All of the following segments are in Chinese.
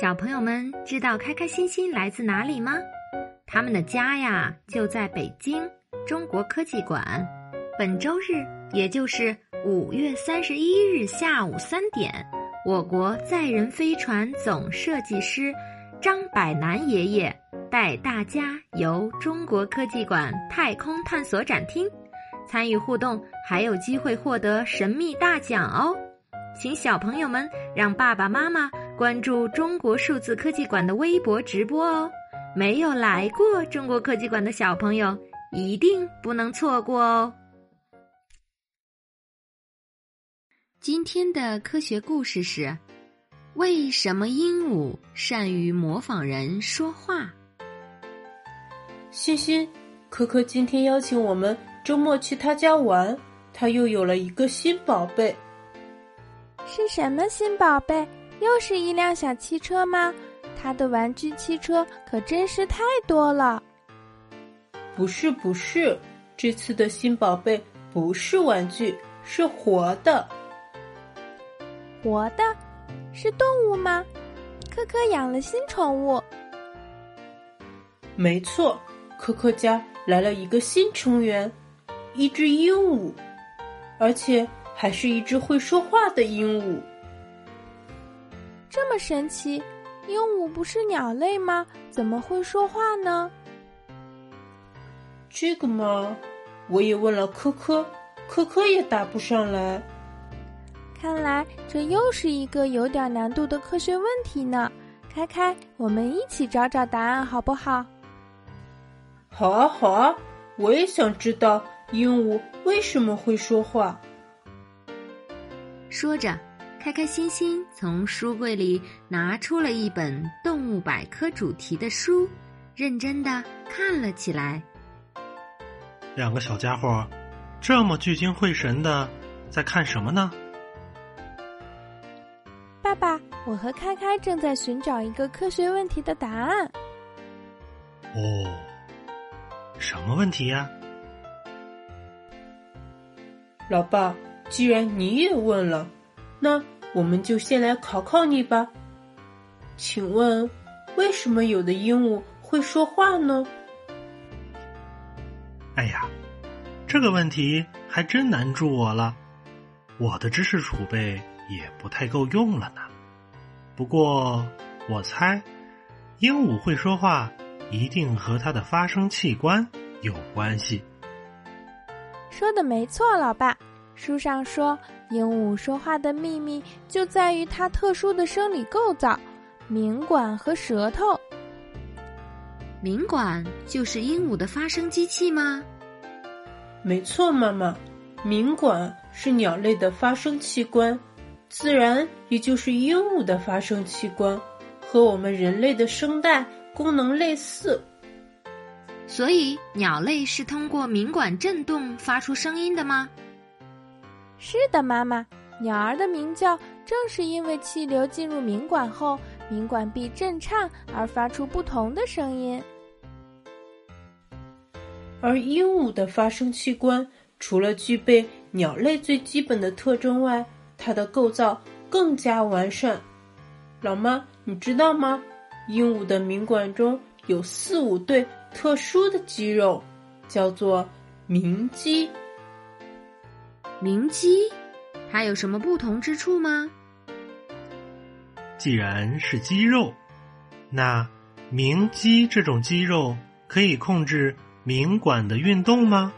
小朋友们知道开开心心来自哪里吗？他们的家呀就在北京中国科技馆。本周日，也就是五月三十一日下午三点，我国载人飞船总设计师张百南爷爷带大家游中国科技馆太空探索展厅，参与互动还有机会获得神秘大奖哦！请小朋友们让爸爸妈妈关注中国数字科技馆的微博直播哦。没有来过中国科技馆的小朋友一定不能错过哦。今天的科学故事是：为什么鹦鹉善于模仿人说话？欣欣，可可今天邀请我们周末去他家玩，他又有了一个新宝贝。是什么新宝贝？又是一辆小汽车吗？他的玩具汽车可真是太多了。不是不是，这次的新宝贝不是玩具，是活的。活的，是动物吗？科科养了新宠物。没错，科科家来了一个新成员，一只鹦鹉，而且。还是一只会说话的鹦鹉，神奇！鹦鹉不是鸟类吗？怎么会说话呢？这个嘛，我也问了科科，科科也答不上来。看来这又是一个有点难度的科学问题呢。开开，我们一起找找答案好不好？好啊，好啊！我也想知道鹦鹉为什么会说话。说着，开开心心从书柜里拿出了一本动物百科主题的书，认真的看了起来。两个小家伙这么聚精会神的在看什么呢？爸爸，我和开开正在寻找一个科学问题的答案。哦，什么问题呀？老爸。既然你也问了，那我们就先来考考你吧。请问，为什么有的鹦鹉会说话呢？哎呀，这个问题还真难住我了。我的知识储备也不太够用了呢。不过，我猜，鹦鹉会说话一定和它的发声器官有关系。说的没错，老爸。书上说，鹦鹉说话的秘密就在于它特殊的生理构造——鸣管和舌头。鸣管就是鹦鹉的发声机器吗？没错，妈妈，鸣管是鸟类的发声器官，自然也就是鹦鹉的发声器官，和我们人类的声带功能类似。所以，鸟类是通过鸣管振动发出声音的吗？是的，妈妈，鸟儿的鸣叫正是因为气流进入鸣管后，鸣管壁震颤而发出不同的声音。而鹦鹉的发声器官除了具备鸟类最基本的特征外，它的构造更加完善。老妈，你知道吗？鹦鹉的鸣管中有四五对特殊的肌肉，叫做鸣肌。鸣肌，它有什么不同之处吗？既然是肌肉，那鸣肌这种肌肉可以控制鸣管的运动吗？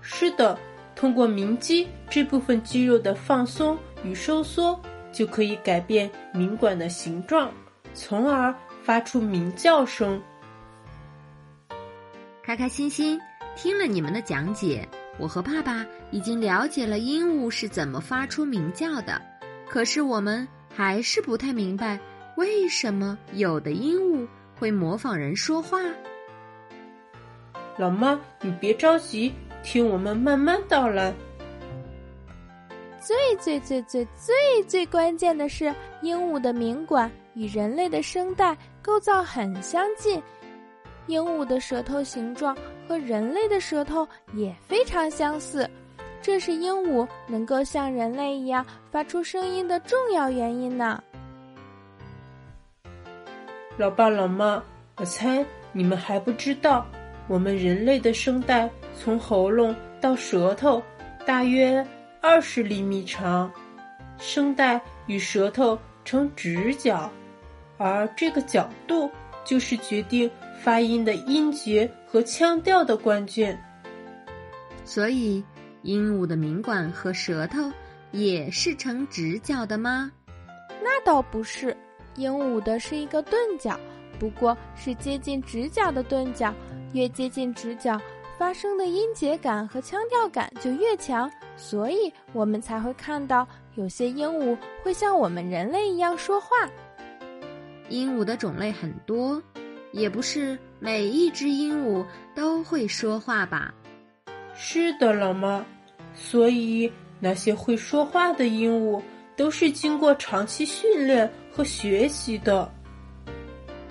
是的，通过鸣肌这部分肌肉的放松与收缩，就可以改变鸣管的形状，从而发出鸣叫声。开开心心听了你们的讲解。我和爸爸已经了解了鹦鹉是怎么发出鸣叫的，可是我们还是不太明白，为什么有的鹦鹉会模仿人说话。老妈，你别着急，听我们慢慢道来。最最最最最最关键的是，鹦鹉的鸣管与人类的声带构造很相近。鹦鹉的舌头形状和人类的舌头也非常相似，这是鹦鹉能够像人类一样发出声音的重要原因呢。老爸老妈，我猜你们还不知道，我们人类的声带从喉咙到舌头大约二十厘米长，声带与舌头成直角，而这个角度就是决定发音的音节和腔调的关键。所以，鹦鹉的鸣管和舌头也是呈直角的吗？那倒不是，鹦鹉的是一个钝角，不过是接近直角的钝角。越接近直角，发声的音节感和腔调感就越强，所以我们才会看到有些鹦鹉会像我们人类一样说话。鹦鹉的种类很多，也不是每一只鹦鹉都会说话吧？是的，老妈。所以那些会说话的鹦鹉都是经过长期训练和学习的。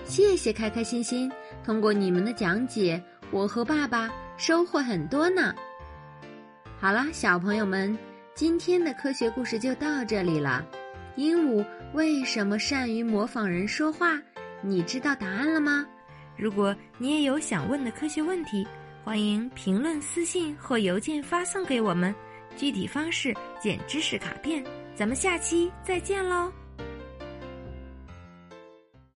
谢谢开开心心，通过你们的讲解，我和爸爸收获很多呢。好啦，小朋友们，今天的科学故事就到这里了。鹦鹉为什么善于模仿人说话？你知道答案了吗？如果你也有想问的科学问题，欢迎评论、私信或邮件发送给我们，具体方式见知识卡片。咱们下期再见喽！